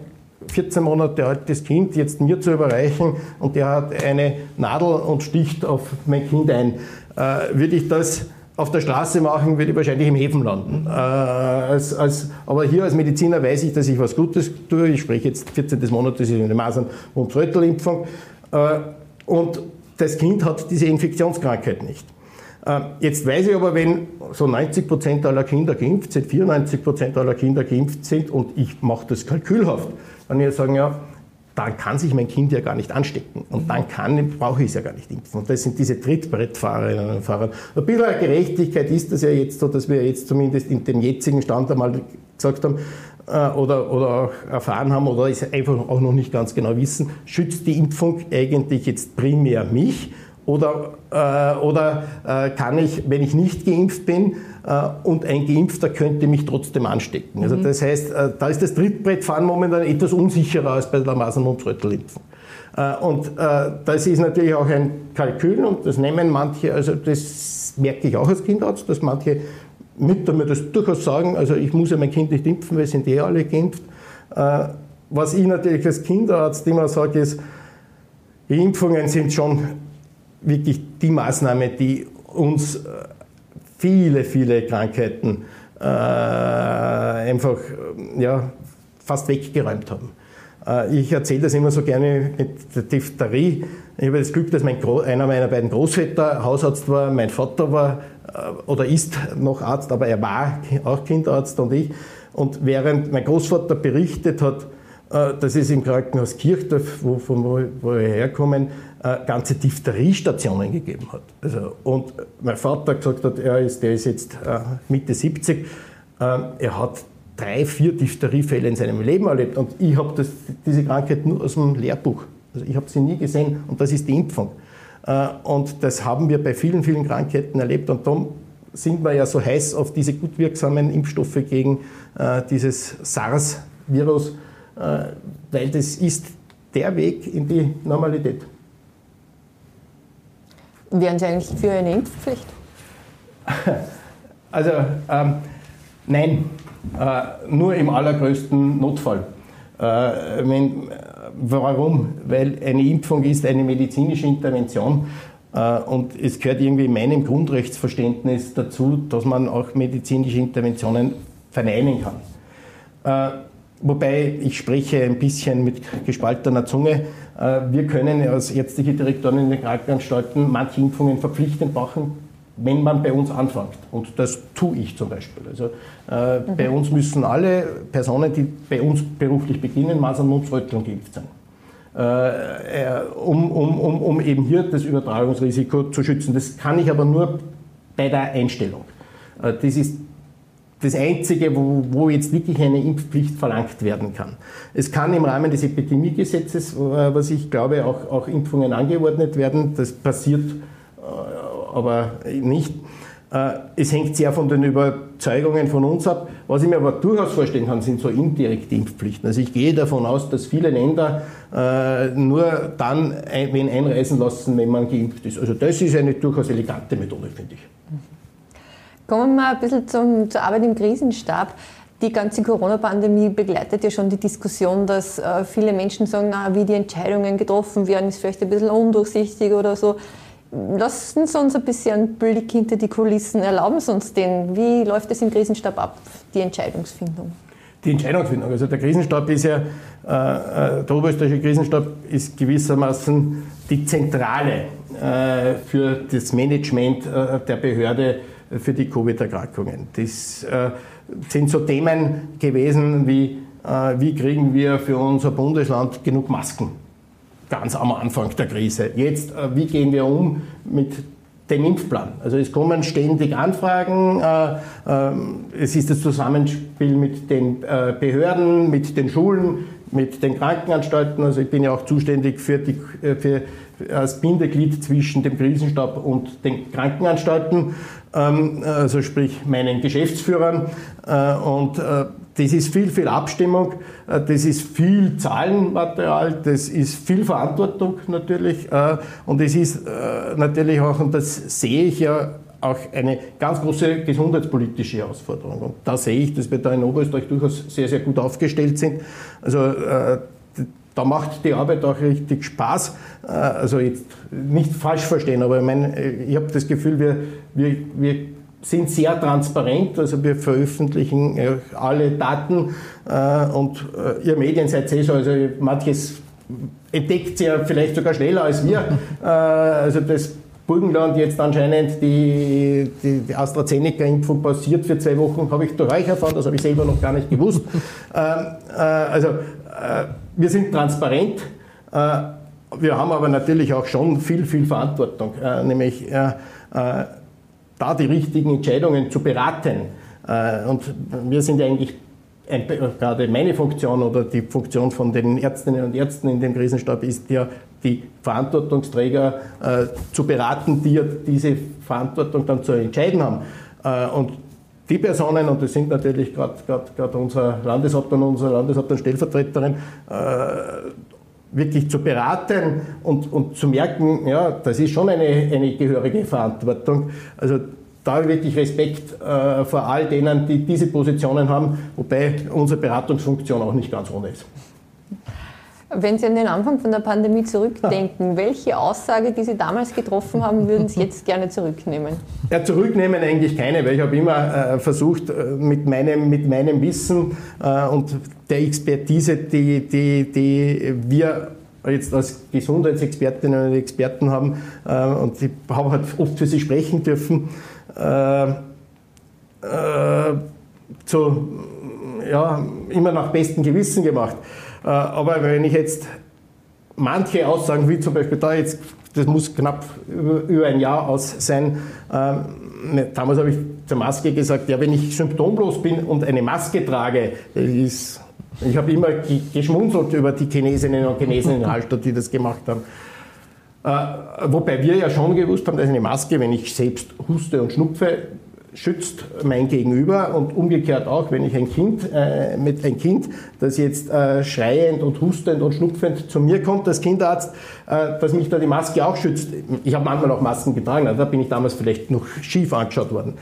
14 Monate altes Kind jetzt mir zu überreichen und der hat eine Nadel und sticht auf mein Kind ein. Äh, würde ich das auf der Straße machen, würde ich wahrscheinlich im Häfen landen. Äh, als, als, aber hier als Mediziner weiß ich, dass ich was Gutes tue. Ich spreche jetzt 14 des Monats, das ist eine Masern- und Röttelimpfung. Äh, und das Kind hat diese Infektionskrankheit nicht. Äh, jetzt weiß ich aber, wenn so 90 Prozent aller Kinder geimpft sind, 94 Prozent aller Kinder geimpft sind und ich mache das kalkülhaft, dann ich sagen, ja, dann kann sich mein Kind ja gar nicht anstecken. Und dann kann, brauche ich es ja gar nicht impfen. Und das sind diese Trittbrettfahrerinnen und Fahrer. Ein bisschen Gerechtigkeit ist das ja jetzt so, dass wir jetzt zumindest in dem jetzigen Stand einmal gesagt haben, äh, oder, oder auch erfahren haben oder es einfach auch noch nicht ganz genau wissen, schützt die Impfung eigentlich jetzt primär mich oder, äh, oder äh, kann ich, wenn ich nicht geimpft bin äh, und ein Geimpfter könnte mich trotzdem anstecken? Also mhm. das heißt, äh, da ist das Trittbrettfahren momentan etwas unsicherer als bei der Masern- und Röttelimpfung. Äh, und äh, das ist natürlich auch ein Kalkül und das nehmen manche, also das merke ich auch als Kinderarzt, dass manche Mütter mir das durchaus sagen, also ich muss ja mein Kind nicht impfen, weil sind eh alle geimpft. Was ich natürlich als Kinderarzt immer sage, ist, die Impfungen sind schon wirklich die Maßnahme, die uns äh, viele, viele Krankheiten äh, einfach ja, fast weggeräumt haben. Äh, ich erzähle das immer so gerne mit der Diphtherie. Ich habe das Glück, dass mein einer meiner beiden Großväter Hausarzt war, mein Vater war äh, oder ist noch Arzt, aber er war auch Kinderarzt und ich. Und während mein Großvater berichtet hat, äh, dass es im Krankenhaus Kirchdorf, wo, wo, wo wir herkommen, äh, ganze Diphtheriestationen gegeben hat. Also, und mein Vater gesagt hat, er ist, der ist jetzt äh, Mitte 70, äh, er hat drei, vier Diphtheriefälle in seinem Leben erlebt und ich habe diese Krankheit nur aus dem Lehrbuch. Also ich habe sie nie gesehen und das ist die Impfung. Äh, und das haben wir bei vielen, vielen Krankheiten erlebt und darum sind wir ja so heiß auf diese gut wirksamen Impfstoffe gegen äh, dieses SARS-Virus, äh, weil das ist der Weg in die Normalität. Wären Sie eigentlich für eine Impfpflicht? Also ähm, nein, äh, nur im allergrößten Notfall. Äh, wenn, warum? Weil eine Impfung ist eine medizinische Intervention äh, und es gehört irgendwie in meinem Grundrechtsverständnis dazu, dass man auch medizinische Interventionen verneinen kann. Äh, wobei ich spreche ein bisschen mit gespaltener Zunge. Äh, wir können als ärztliche Direktoren in den Krankenanstalten manche Impfungen verpflichtend machen, wenn man bei uns anfängt. Und das tue ich zum Beispiel. Also äh, mhm. bei uns müssen alle Personen, die bei uns beruflich beginnen, Masern, Mund, Röteln geimpft sein. Äh, um, um, um, um eben hier das Übertragungsrisiko zu schützen. Das kann ich aber nur bei der Einstellung. Äh, das ist das Einzige, wo, wo, jetzt wirklich eine Impfpflicht verlangt werden kann. Es kann im Rahmen des Epidemiegesetzes, äh, was ich glaube, auch, auch Impfungen angeordnet werden. Das passiert äh, aber nicht. Äh, es hängt sehr von den Überzeugungen von uns ab. Was ich mir aber durchaus vorstellen kann, sind so indirekte Impfpflichten. Also ich gehe davon aus, dass viele Länder nur dann wen einreisen lassen, wenn man geimpft ist. Also das ist eine durchaus elegante Methode, finde ich. Kommen wir mal ein bisschen zum, zur Arbeit im Krisenstab. Die ganze Corona-Pandemie begleitet ja schon die Diskussion, dass äh, viele Menschen sagen, na, wie die Entscheidungen getroffen werden, ist vielleicht ein bisschen undurchsichtig oder so. Lassen Sie uns ein bisschen einen Blick hinter die Kulissen, erlauben Sie uns den. Wie läuft es im Krisenstab ab, die Entscheidungsfindung? Die Entscheidungsfindung. Also der Krisenstab ist ja, äh, äh der oberösterreichische Krisenstab ist gewissermaßen die Zentrale äh, für das Management äh, der Behörde für die Covid-Erkrankungen. Das äh, sind so Themen gewesen wie, äh, wie kriegen wir für unser Bundesland genug Masken? Ganz am Anfang der Krise. Jetzt, äh, wie gehen wir um mit dem Impfplan. Also es kommen ständig Anfragen, es ist das Zusammenspiel mit den Behörden, mit den Schulen, mit den Krankenanstalten. Also ich bin ja auch zuständig für, die, für als Bindeglied zwischen dem Krisenstab und den Krankenanstalten, ähm, also sprich meinen Geschäftsführern. Äh, und äh, das ist viel, viel Abstimmung, äh, das ist viel Zahlenmaterial, das ist viel Verantwortung natürlich und es ist natürlich auch, und das sehe ich ja auch eine ganz große gesundheitspolitische Herausforderung. Und da sehe ich, dass wir da in Oberösterreich durchaus sehr, sehr gut aufgestellt sind. Also da macht die Arbeit auch richtig Spaß. Äh, also jetzt nicht falsch verstehen, aber ich, meine, äh, ich habe das Gefühl, wir, wir, wir sind sehr transparent, also wir veröffentlichen äh, alle Daten und ihr Medien seid eh so, also manches entdeckt ihr vielleicht sogar schneller als wir. Also das Burgenland jetzt anscheinend die, die, die AstraZeneca-Impfung passiert für zwei Wochen, habe ich durch euch erfahren, das habe ich selber noch gar nicht gewusst. also wir sind transparent. Äh, wir haben aber natürlich auch schon viel, viel Verantwortung, äh, nämlich äh, da die richtigen Entscheidungen zu beraten. Und wir sind eigentlich gerade meine Funktion oder die Funktion von den Ärztinnen und Ärzten in dem Krisenstab ist ja, die Verantwortungsträger zu beraten, die ja diese Verantwortung dann zu entscheiden haben. und die Personen, und das sind natürlich gerade unser Landeshauptmann unsere Landeshauptmann-Stellvertreterin, äh, wirklich zu beraten und, und zu merken, ja, das ist schon eine, eine gehörige Verantwortung. Also da wirklich Respekt äh, vor all denen, die diese Positionen haben, wobei unsere Beratungsfunktion auch nicht ganz ohne ist. Wenn Sie an den Anfang von der Pandemie zurückdenken, ja. welche Aussage, die Sie damals getroffen haben, würden Sie jetzt gerne zurücknehmen? Ja, zurücknehmen eigentlich keine, weil ich habe immer äh, versucht, äh, mit meinem, mit meinem Wissen äh, und der Expertise, die, die, die wir jetzt als Gesundheitsexpertinnen und Experten haben, äh, und ich habe halt oft für sie sprechen dürfen, äh, äh, zu, ja, immer nach bestem Gewissen gemacht. Äh, aber wenn ich jetzt manche Aussagen, wie zum Beispiel da jetzt, das muss knapp über, ein Jahr aus sein, ähm, ne, damals habe ich zur Maske gesagt, ja, wenn ich symptomlos bin und eine Maske trage, ist, ich habe immer geschmunzelt über die Chinesinnen und Chinesen in Hallstatt, die das gemacht haben. Äh, wobei wir ja schon gewusst haben, dass eine Maske, wenn ich selbst huste und schnupfe, schützt mein Gegenüber und umgekehrt auch, wenn ich ein Kind äh, mit ein Kind, das jetzt äh, schreiend und hustend und schnupfend zu mir kommt als Kinderarzt, äh, dass mich da die Maske auch schützt. Ich habe manchmal auch Masken getragen, also da bin ich damals vielleicht noch schief angeschaut worden.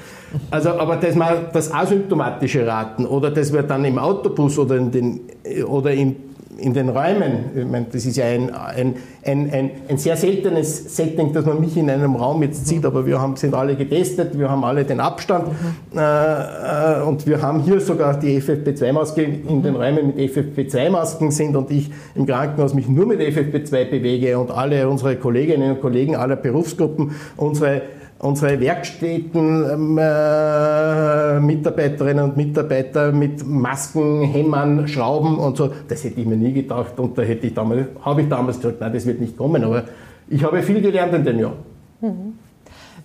Also, aber dass man das asymptomatische Raten oder dass wir dann im Autobus oder in den oder im in den Räumen, ich meine, das ist ja ein, ein, ein, ein, ein sehr seltenes Setting, dass man mich in einem Raum jetzt sieht, aber wir haben, sind alle getestet, wir haben alle den Abstand mhm. äh, und wir haben hier sogar die FFP2-Maske in den Räumen mit FFP2-Masken sind und ich im Krankenhaus mich nur mit FFP2 bewege und alle unsere Kolleginnen und Kollegen aller Berufsgruppen, unsere unsere Werkstätten, ähm, äh, Mitarbeiterinnen und Mitarbeiter mit Masken, Hämmern, Schrauben und so, das hätte ich mir nie gedacht und da hätte ich damals, habe ich damals gesagt, nein, das wird nicht kommen, aber ich habe viel gelernt in dem Jahr. Mhm.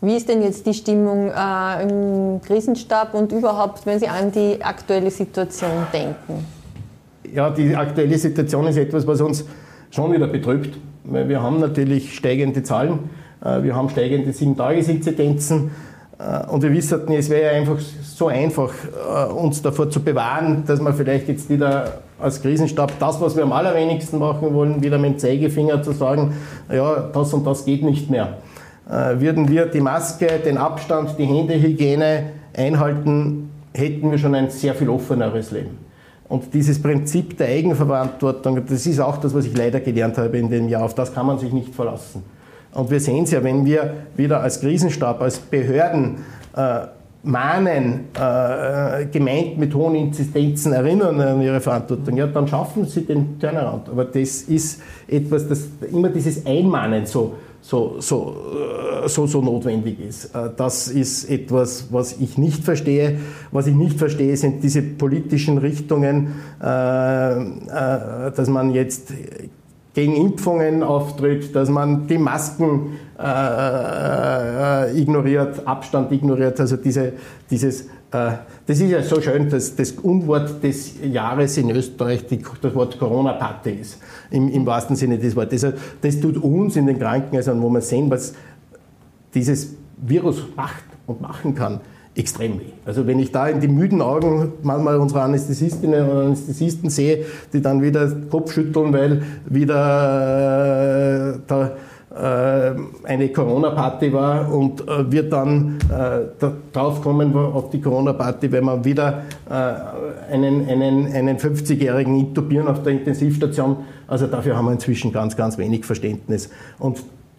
Wie ist denn jetzt die Stimmung äh, im Krisenstab und überhaupt, wenn Sie an die aktuelle Situation denken? Ja, die aktuelle Situation ist etwas, was uns schon wieder betrübt, weil wir haben natürlich steigende Zahlen wir haben steigende Sieben-Tages-Inzidenzen. Äh, und wir wissen, es wäre einfach so einfach, äh, uns davor zu bewahren, dass wir vielleicht jetzt wieder als Krisenstab das, was wir am allerwenigsten machen wollen, wieder mit dem Zeigefinger zu sagen, ja, das und das geht nicht mehr. Würden wir die Maske, den Abstand, die Händehygiene einhalten, hätten wir schon ein sehr viel offeneres Leben. Und dieses Prinzip der Eigenverantwortung, das ist auch das, was ich leider gelernt habe in dem Jahr. Auf das kann man sich nicht verlassen. Und wir sehen es ja, wenn wir wieder als Krisenstab, als Behörden äh, mahnen, äh, Gemeinden mit hohen Inzidenzen erinnern an ihre Verantwortung, ja, dann schaffen sie den Turnaround. Aber das ist etwas, das immer dieses Einmahnen so, so, so, äh, so, so notwendig ist. Äh, das ist etwas, was ich nicht verstehe. Was ich nicht verstehe, sind diese politischen Richtungen, äh, dass man jetzt gegen Impfungen auftritt, dass man die Masken äh, ignoriert, Abstand ignoriert, also diese, dieses äh, das ist ja so schön, dass das Unwort des Jahres in Österreich die, das Wort Corona-Party ist, im, im, wahrsten Sinne des Wortes. Also das tut uns in den Krankenhäusern, wo wir sehen, was dieses Virus macht und machen kann, extrem weh. Also wenn ich da in die müden Augen manchmal unserer Anästhesistinnen und Anästhesisten sehe, die dann wieder Kopf schütteln, weil wieder äh, da äh, eine Corona-Party war und äh, wir dann äh, drauf kommen auf die Corona-Party, wenn wir wieder einen, einen, einen 50-Jährigen intubieren auf der Intensivstation. Also dafür haben wir inzwischen ganz, ganz wenig Verständnis. Und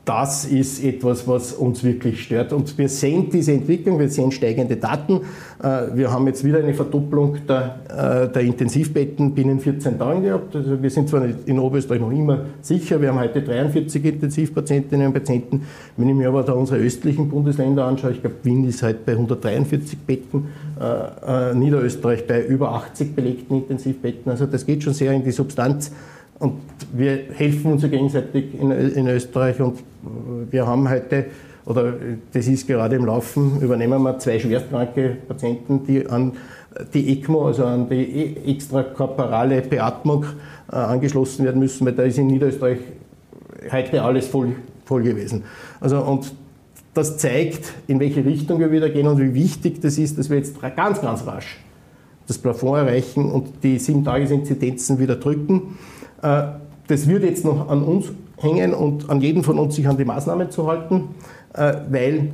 das ist etwas, was uns wirklich stört. Und wir sehen diese Entwicklung, wir sehen steigende Daten. Äh, wir haben jetzt wieder eine Verdopplung der, äh, der Intensivbetten binnen 14 Tagen gehabt. Also wir sind zwar in Oberösterreich noch immer sicher, wir haben heute 43 Intensivpatientinnen und Patienten. Wenn ich mir aber da unsere östlichen Bundesländer anschaue, ich glaube, Wien ist heute bei 143 Betten, äh, Niederösterreich bei über 80 belegten Intensivbetten. Also das geht schon sehr in die Substanz. Und wir helfen uns gegenseitig in, in Österreich und wir haben heute, oder das ist gerade im Laufen, übernehmen wir zwei schwerstkranke Patienten, die an die ECMO, also an die e-, extrakorporale Beatmung äh, angeschlossen werden müssen, weil da ist in Niederösterreich heute alles voll, voll gewesen. Also, und das zeigt, in welche Richtung wir wieder gehen und wie wichtig das ist, dass wir jetzt ganz, ganz rasch das Plafond erreichen und die 7-Tages-Inzidenzen wieder drücken. Äh, das wird jetzt noch an uns hängen und an jedem von uns, sich an die Maßnahmen zu halten, äh, weil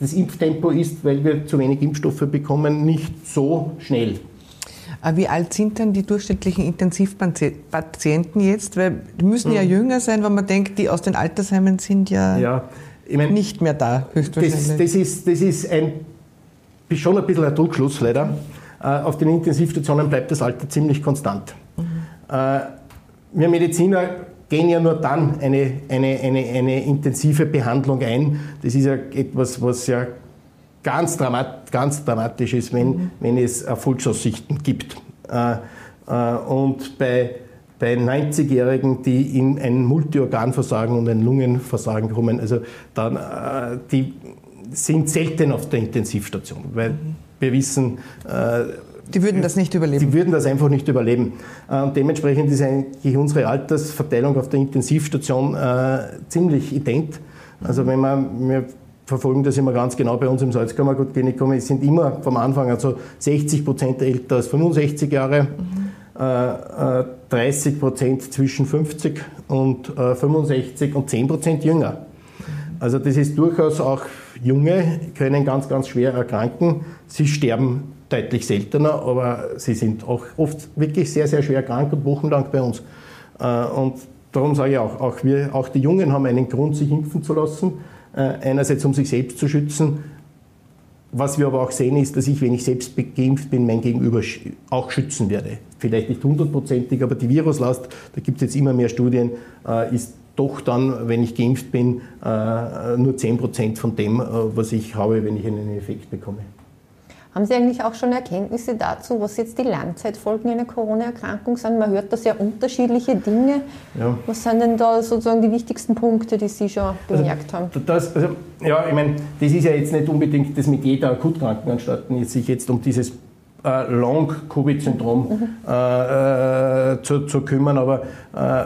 das Impftempo ist, weil wir zu wenig Impfstoffe bekommen, nicht so schnell. Äh, wie alt sind denn die durchschnittlichen Intensivpatienten jetzt? Weil die müssen ja hm. jünger sein, wenn man denkt, die aus den Altersheimen sind ja, ja ich mein, nicht mehr da, höchstwahrscheinlich. Das, das, ist, das ist ein, schon ein bisschen ein Druckschluss leider. Auf den Intensivstationen bleibt das Alter ziemlich konstant. Äh, wir Mediziner gehen ja nur dann eine, eine, eine, eine intensive Behandlung ein. Das ist ja etwas, was ja ganz, dramat, ganz dramatisch ist, wenn, mhm. wenn es Erfolgsaussichten gibt. Äh, äh, und bei, bei 90-Jährigen, die in ein Multiorganversagen und ein Lungenversagen kommen, also dann, die sind selten auf der Intensivstation, weil mhm. wir wissen, die würden das nicht überleben. Die würden das einfach nicht überleben. Äh, und dementsprechend ist eigentlich unsere Altersverteilung auf der Intensivstation äh, ziemlich ident. Also wenn man, wir verfolgen das immer ganz genau bei uns im Salzkammergutklinikum, es sind immer vom Anfang also 60 Prozent älter als 65 Jahre, mhm. äh, 30 äh, Prozent zwischen 50 und äh, 65 und 10 Prozent jünger. Also das ist durchaus auch Junge, können ganz, ganz schwer erkranken. Sie sterben deutlich seltener, aber sie sind auch oft wirklich sehr, sehr schwer krank und wochenlang bei uns. Äh, und darum sage ich auch, auch, wir, auch die Jungen haben einen Grund, sich impfen zu lassen. Äh, einerseits, um sich selbst zu schützen. Was wir aber auch sehen, ist, dass ich, wenn ich selbst geimpft bin, mein Gegenüber auch schützen werde. Vielleicht nicht hundertprozentig, aber die Viruslast, da gibt es jetzt immer mehr Studien, äh, ist doch dann, wenn ich geimpft bin, nur 10% von dem, was ich habe, wenn ich einen Effekt bekomme. Haben Sie eigentlich auch schon Erkenntnisse dazu, was jetzt die Langzeitfolgen einer Corona-Erkrankung sind? Man hört da sehr unterschiedliche Dinge. Ja. Was sind denn da sozusagen die wichtigsten Punkte, die Sie schon also, bemerkt also, haben? Das, also, ja, ich meine, das ist ja jetzt nicht unbedingt das mit jeder Akutkrankenanstalt, sich jetzt um dieses äh, Long-Covid-Syndrom mhm. äh, äh, zu, zu, kümmern, aber äh,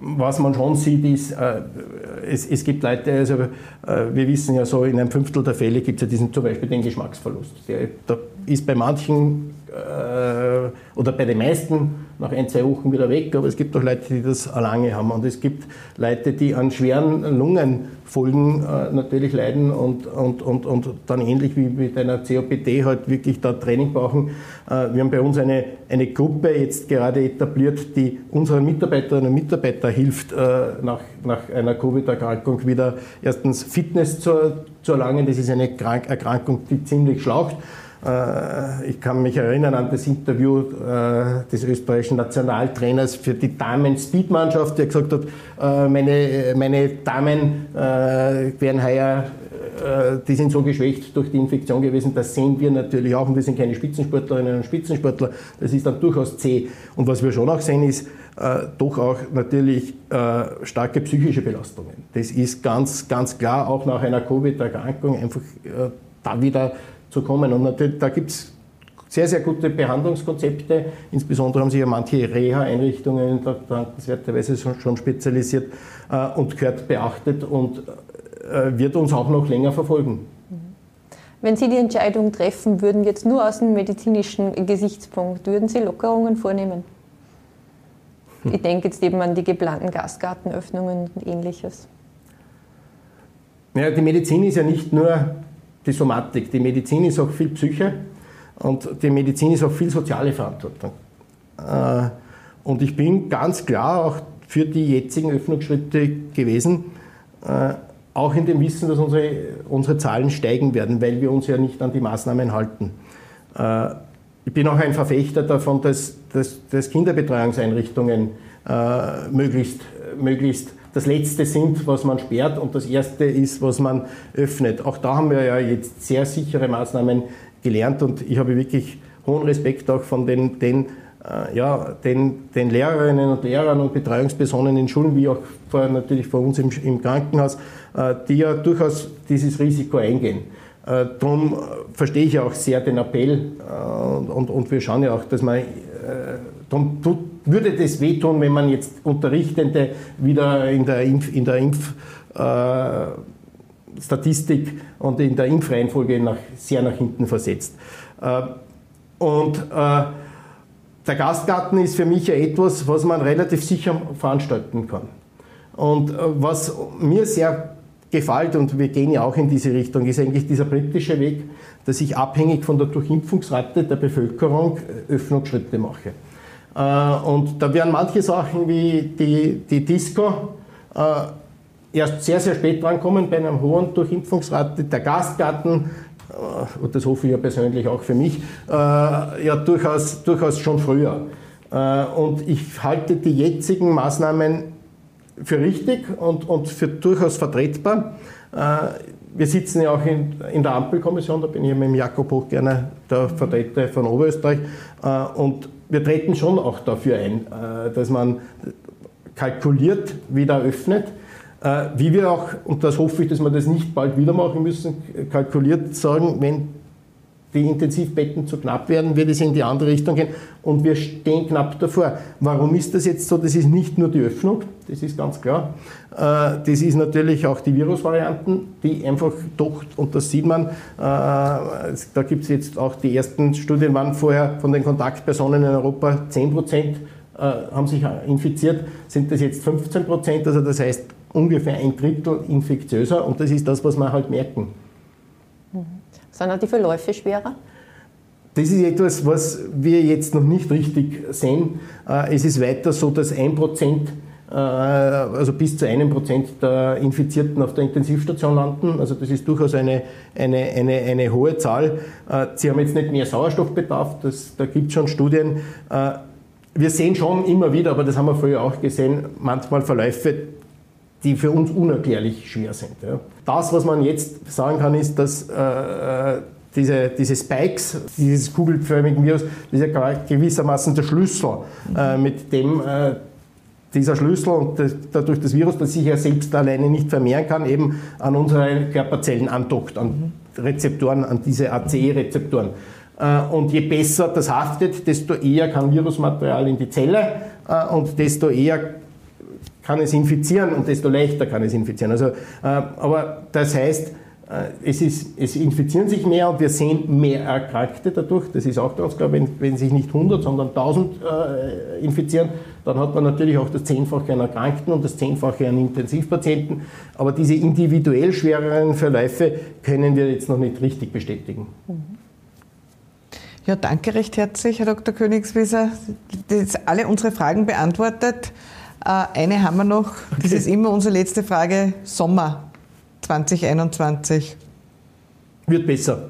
was man schon sieht, ist, äh, es, es, gibt Leute, also äh, wir wissen ja so, in einem Fünftel der Fälle gibt es ja diesen zum Beispiel den Geschmacksverlust. Der, da ist bei manchen äh, oder bei den meisten nach ein, zwei Wochen wieder weg, aber es gibt auch Leute, die das lange haben. Und es gibt Leute, die an schweren Lungenfolgen äh, natürlich leiden und, und, und, und dann ähnlich wie mit einer COPD halt wirklich da Training brauchen. Äh, wir haben bei uns eine, eine Gruppe jetzt gerade etabliert, die unseren Mitarbeiterinnen und Mitarbeitern hilft, äh, nach, nach einer Covid-Erkrankung wieder erstens Fitness zu, zu erlangen. Das ist eine Erkrankung, die ziemlich schlaucht ich kann mich erinnern an das Interview äh, des österreichischen Nationaltrainers für die Damen-Speedmannschaft, der gesagt hat, äh, meine, meine Damen werden heuer, die sind so geschwächt durch die Infektion gewesen, das sehen wir natürlich auch und wir sind keine Spitzensportlerinnen und Spitzensportler, das ist dann durchaus zäh. Und was wir schon auch sehen ist, doch auch natürlich starke psychische Belastungen. Das ist ganz, ganz klar, auch nach einer Covid-Erkrankung einfach da wieder zu kommen. Und natürlich, da gibt es sehr, sehr gute Behandlungskonzepte. Insbesondere haben sich ja manche Reha-Einrichtungen dankenswerterweise schon spezialisiert äh, und gehört beachtet und äh, wird uns auch noch länger verfolgen. Wenn Sie die Entscheidung treffen würden, jetzt nur aus dem medizinischen Gesichtspunkt, würden Sie Lockerungen vornehmen? Hm. Ich denke jetzt eben an die geplanten Gasgartenöffnungen und ähnliches. Ja, die Medizin ist ja nicht nur die Somatik. Die Medizin ist auch viel Psyche und die Medizin ist auch viel soziale Verantwortung. Äh, und ich bin ganz klar auch für die jetzigen Öffnungsschritte gewesen, äh, auch in dem Wissen, dass unsere, unsere Zahlen steigen werden, weil wir uns ja nicht an die Maßnahmen halten. Äh, ich bin auch ein Verfechter davon, dass, dass, dass Kinderbetreuungseinrichtungen möglichst, möglichst das Letzte sind, was man sperrt und das Erste ist, was man öffnet. Auch da haben wir ja jetzt sehr sichere Maßnahmen gelernt und ich habe wirklich hohen Respekt auch von den, den, äh, ja, den, den Lehrerinnen und Lehrern und Betreuungspersonen in Schulen, wie auch vor, natürlich vor uns im, im Krankenhaus, äh, die ja durchaus dieses Risiko eingehen. Äh, darum verstehe ich auch sehr den Appell und, und wir schauen ja auch, dass man, darum tut würde das wehtun, wenn man jetzt Unterrichtende wieder in der, Impf, in der Impfstatistik äh, und in der Impfreihenfolge nach, sehr nach hinten versetzt. Äh, und äh, der Gastgarten ist für mich ja etwas, was man relativ sicher veranstalten kann. Und was mir sehr gefällt, und wir gehen ja auch in diese Richtung, ist eigentlich dieser britische Weg, dass ich abhängig von der Durchimpfungsrate der Bevölkerung Öffnungsschritte mache. Äh, und da werden manche Sachen wie die, die Disco äh, erst sehr, sehr spät drankommen bei einer hohen Durchimpfungsrate. Der Gastgarten, äh, und das hoffe ich ja persönlich auch für mich, ja durchaus, durchaus schon früher. Und ich halte die jetzigen Maßnahmen für richtig und, und für durchaus vertretbar. Wir sitzen ja auch in, in der Ampelkommission, da bin ich mit Jakob Hoch gerne der Vertreter von Oberösterreich. Und wir treten schon auch dafür ein, äh, dass man kalkuliert wieder öffnet. Äh, wie wir auch, und das hoffe ich, dass wir das nicht bald wieder machen müssen, kalkuliert sagen, wenn die Intensivbetten zu knapp werden, wird es in die andere Richtung gehen. Und wir stehen knapp davor. Warum ist das jetzt so? Das ist nicht nur die Öffnung, das ist ganz klar. Äh, das ist natürlich auch die Virusvarianten, die einfach doch, und das sieht man, äh, da gibt es jetzt auch die ersten Studien, waren vorher von den Kontaktpersonen in Europa 10 Prozent äh, haben sich infiziert, sind das jetzt 15 Prozent, also das heißt ungefähr ein Drittel infektiöser und das ist das, was wir halt merken. Sind die Verläufe schwerer? Das ist etwas, was wir jetzt noch nicht richtig sehen. Äh, es ist weiter so, dass ein Prozent, äh, also bis zu einem Prozent der Infizierten auf der Intensivstation landen. Also das ist durchaus eine, eine, eine, eine hohe Zahl. Äh, sie haben jetzt nicht mehr Sauerstoffbedarf, das, da gibt es schon Studien. Wir sehen schon immer wieder, aber das haben wir früher auch gesehen, manchmal Verläufe, die für uns unerklärlich schwer sind. Ja. Das, was man jetzt sagen kann, ist, dass äh, diese, diese Spikes, dieses kugelförmigen Virus, das ist ja gewissermaßen der Schlüssel, äh, mit dem äh, dieser Schlüssel und das, dadurch das Virus, das sich ja selbst alleine nicht vermehren kann, eben an unsere Körperzellen andockt, an Rezeptoren, an diese ACE-Rezeptoren. Äh, und je besser das haftet, desto eher kann Virusmaterial in die Zelle äh, und desto eher kann es infizieren und desto leichter kann es infizieren. Also, äh, aber das heißt, es, ist, es infizieren sich mehr und wir sehen mehr Erkrankte dadurch. Das ist auch ganz klar, wenn, wenn sich nicht 100, sondern 1000 äh, infizieren, dann hat man natürlich auch das Zehnfache an Erkrankten und das Zehnfache an Intensivpatienten. Aber diese individuell schwereren Verläufe können wir jetzt noch nicht richtig bestätigen. Ja, danke recht herzlich, Herr Dr. Königswieser. Das alle unsere Fragen beantwortet. Äh, eine haben wir noch, das ist immer unsere letzte Frage, Sommer 2021. Wird besser.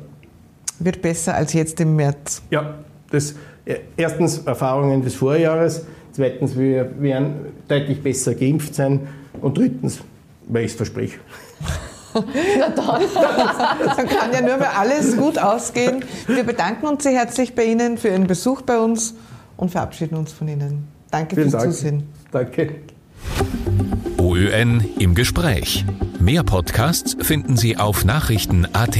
Wird besser als jetzt im März. Ja, das, äh, erstens Erfahrungen des Vorjahres, zweitens wir werden deutlich besser geimpft sein und drittens, weil ich es verspreche. Na dann. dann kann ja nur mehr alles gut ausgehen. Wir bedanken uns sehr herzlich bei Ihnen für Ihren Besuch bei uns und verabschieden uns von Ihnen. Danke Vielen fürs Dank. Zusehen. Danke. OÖN im Gespräch. Mehr Podcasts finden Sie auf Nachrichten.at.